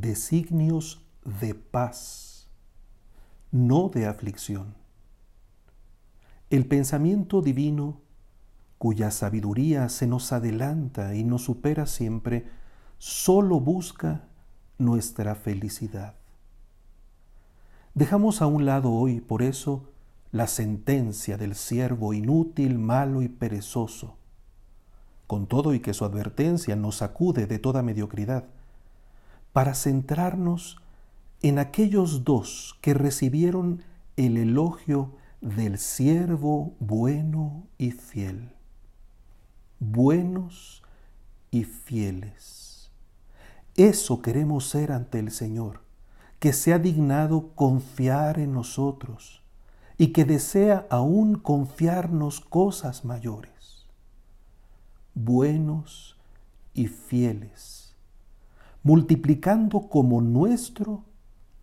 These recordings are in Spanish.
designios de paz, no de aflicción. El pensamiento divino, cuya sabiduría se nos adelanta y nos supera siempre, solo busca nuestra felicidad. Dejamos a un lado hoy, por eso, la sentencia del siervo inútil, malo y perezoso, con todo y que su advertencia nos sacude de toda mediocridad, para centrarnos en aquellos dos que recibieron el elogio del siervo bueno y fiel. Buenos y fieles. Eso queremos ser ante el Señor que se ha dignado confiar en nosotros y que desea aún confiarnos cosas mayores. Buenos y fieles, multiplicando como nuestro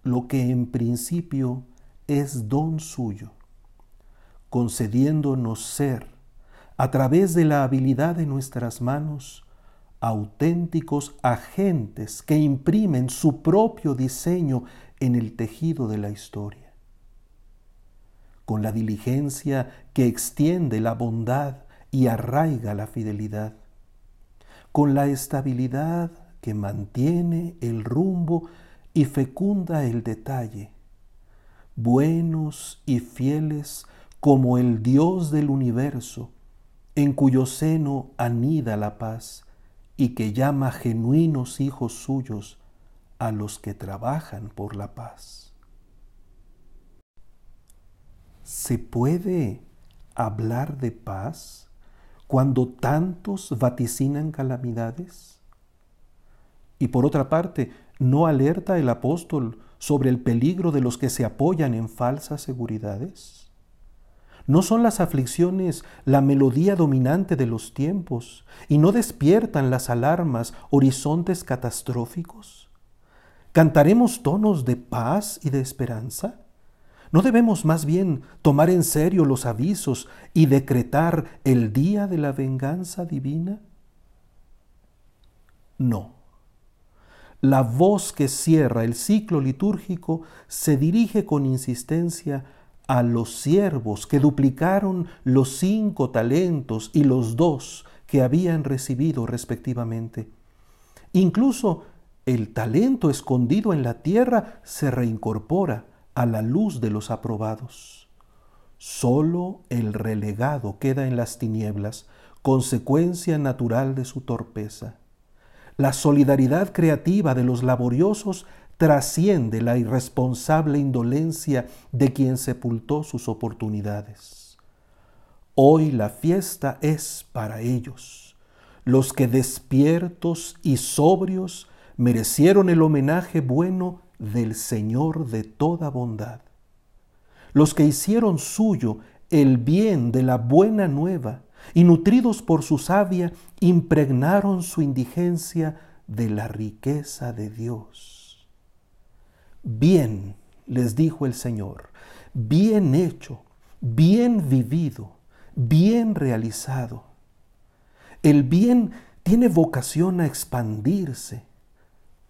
lo que en principio es don suyo, concediéndonos ser, a través de la habilidad de nuestras manos, auténticos agentes que imprimen su propio diseño en el tejido de la historia. Con la diligencia que extiende la bondad y arraiga la fidelidad. Con la estabilidad que mantiene el rumbo y fecunda el detalle. Buenos y fieles como el Dios del universo, en cuyo seno anida la paz y que llama genuinos hijos suyos a los que trabajan por la paz. ¿Se puede hablar de paz cuando tantos vaticinan calamidades? Y por otra parte, ¿no alerta el apóstol sobre el peligro de los que se apoyan en falsas seguridades? ¿No son las aflicciones la melodía dominante de los tiempos y no despiertan las alarmas horizontes catastróficos? ¿Cantaremos tonos de paz y de esperanza? ¿No debemos más bien tomar en serio los avisos y decretar el día de la venganza divina? No. La voz que cierra el ciclo litúrgico se dirige con insistencia a los siervos que duplicaron los cinco talentos y los dos que habían recibido respectivamente. Incluso el talento escondido en la tierra se reincorpora a la luz de los aprobados. Solo el relegado queda en las tinieblas, consecuencia natural de su torpeza. La solidaridad creativa de los laboriosos trasciende la irresponsable indolencia de quien sepultó sus oportunidades. Hoy la fiesta es para ellos, los que despiertos y sobrios merecieron el homenaje bueno del Señor de toda bondad, los que hicieron suyo el bien de la buena nueva y nutridos por su savia impregnaron su indigencia de la riqueza de Dios. Bien, les dijo el Señor, bien hecho, bien vivido, bien realizado. El bien tiene vocación a expandirse.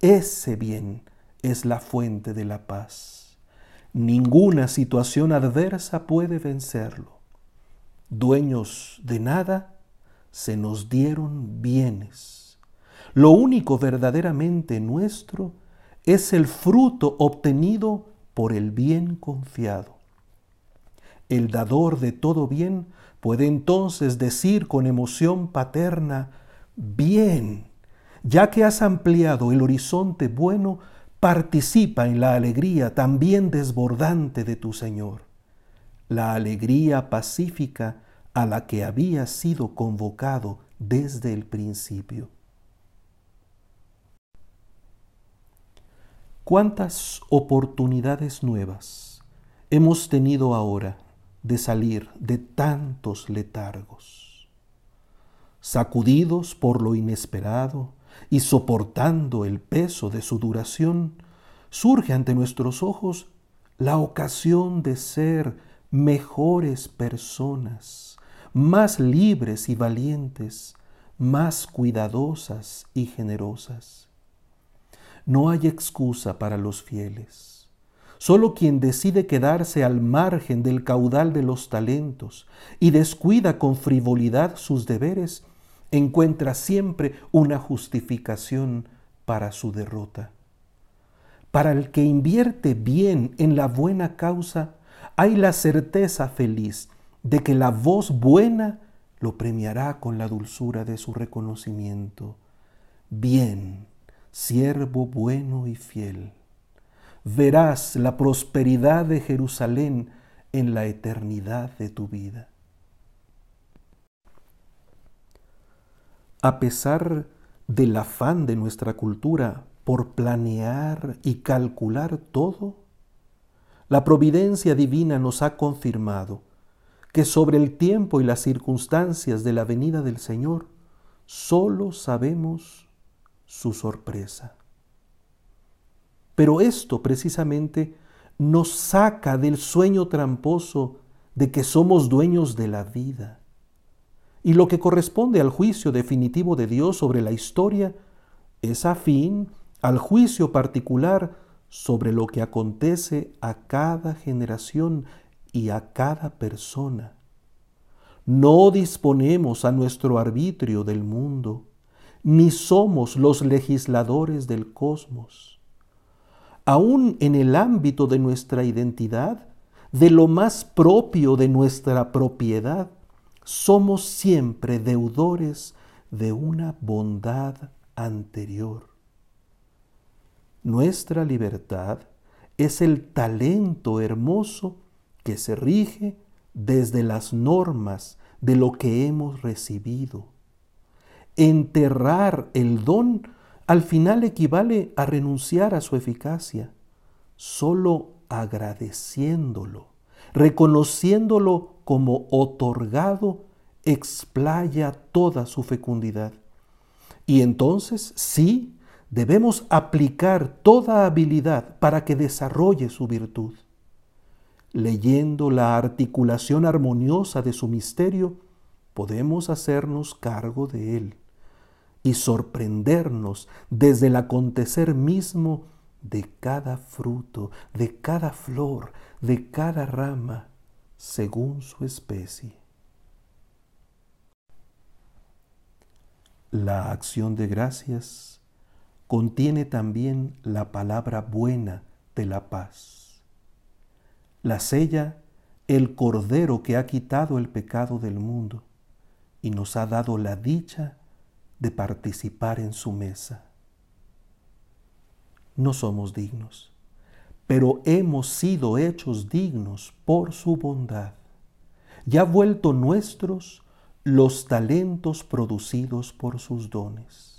Ese bien es la fuente de la paz. Ninguna situación adversa puede vencerlo. Dueños de nada, se nos dieron bienes. Lo único verdaderamente nuestro es el fruto obtenido por el bien confiado. El dador de todo bien puede entonces decir con emoción paterna, bien, ya que has ampliado el horizonte bueno, participa en la alegría también desbordante de tu Señor, la alegría pacífica a la que había sido convocado desde el principio. ¿Cuántas oportunidades nuevas hemos tenido ahora de salir de tantos letargos? Sacudidos por lo inesperado y soportando el peso de su duración, surge ante nuestros ojos la ocasión de ser mejores personas, más libres y valientes, más cuidadosas y generosas No hay excusa para los fieles. Solo quien decide quedarse al margen del caudal de los talentos y descuida con frivolidad sus deberes, encuentra siempre una justificación para su derrota. Para el que invierte bien en la buena causa, hay la certeza feliz de que la voz buena lo premiará con la dulzura de su reconocimiento. Bien, siervo bueno y fiel, verás la prosperidad de Jerusalén en la eternidad de tu vida. A pesar del afán de nuestra cultura por planear y calcular todo, la providencia divina nos ha confirmado que sobre el tiempo y las circunstancias de la venida del Señor solo sabemos su sorpresa. Pero esto precisamente nos saca del sueño tramposo de que somos dueños de la vida. Y lo que corresponde al juicio definitivo de Dios sobre la historia es afín al juicio particular sobre lo que acontece a cada generación y a cada persona. No disponemos a nuestro arbitrio del mundo, ni somos los legisladores del cosmos. Aún en el ámbito de nuestra identidad, de lo más propio de nuestra propiedad, somos siempre deudores de una bondad anterior. Nuestra libertad es el talento hermoso que se rige desde las normas de lo que hemos recibido. Enterrar el don al final equivale a renunciar a su eficacia. Solo agradeciéndolo, reconociéndolo como otorgado, explaya toda su fecundidad. Y entonces sí, debemos aplicar toda habilidad para que desarrolle su virtud leyendo la articulación armoniosa de su misterio, podemos hacernos cargo de él y sorprendernos desde el acontecer mismo de cada fruto, de cada flor, de cada rama, según su especie. La acción de gracias contiene también la palabra buena de la paz la sella el Cordero que ha quitado el pecado del mundo y nos ha dado la dicha de participar en su mesa. No somos dignos, pero hemos sido hechos dignos por su bondad y ha vuelto nuestros los talentos producidos por sus dones.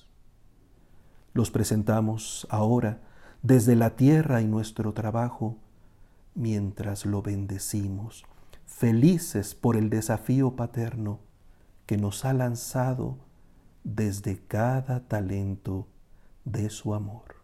Los presentamos ahora desde la tierra y nuestro trabajo mientras lo bendecimos, felices por el desafío paterno que nos ha lanzado desde cada talento de su amor.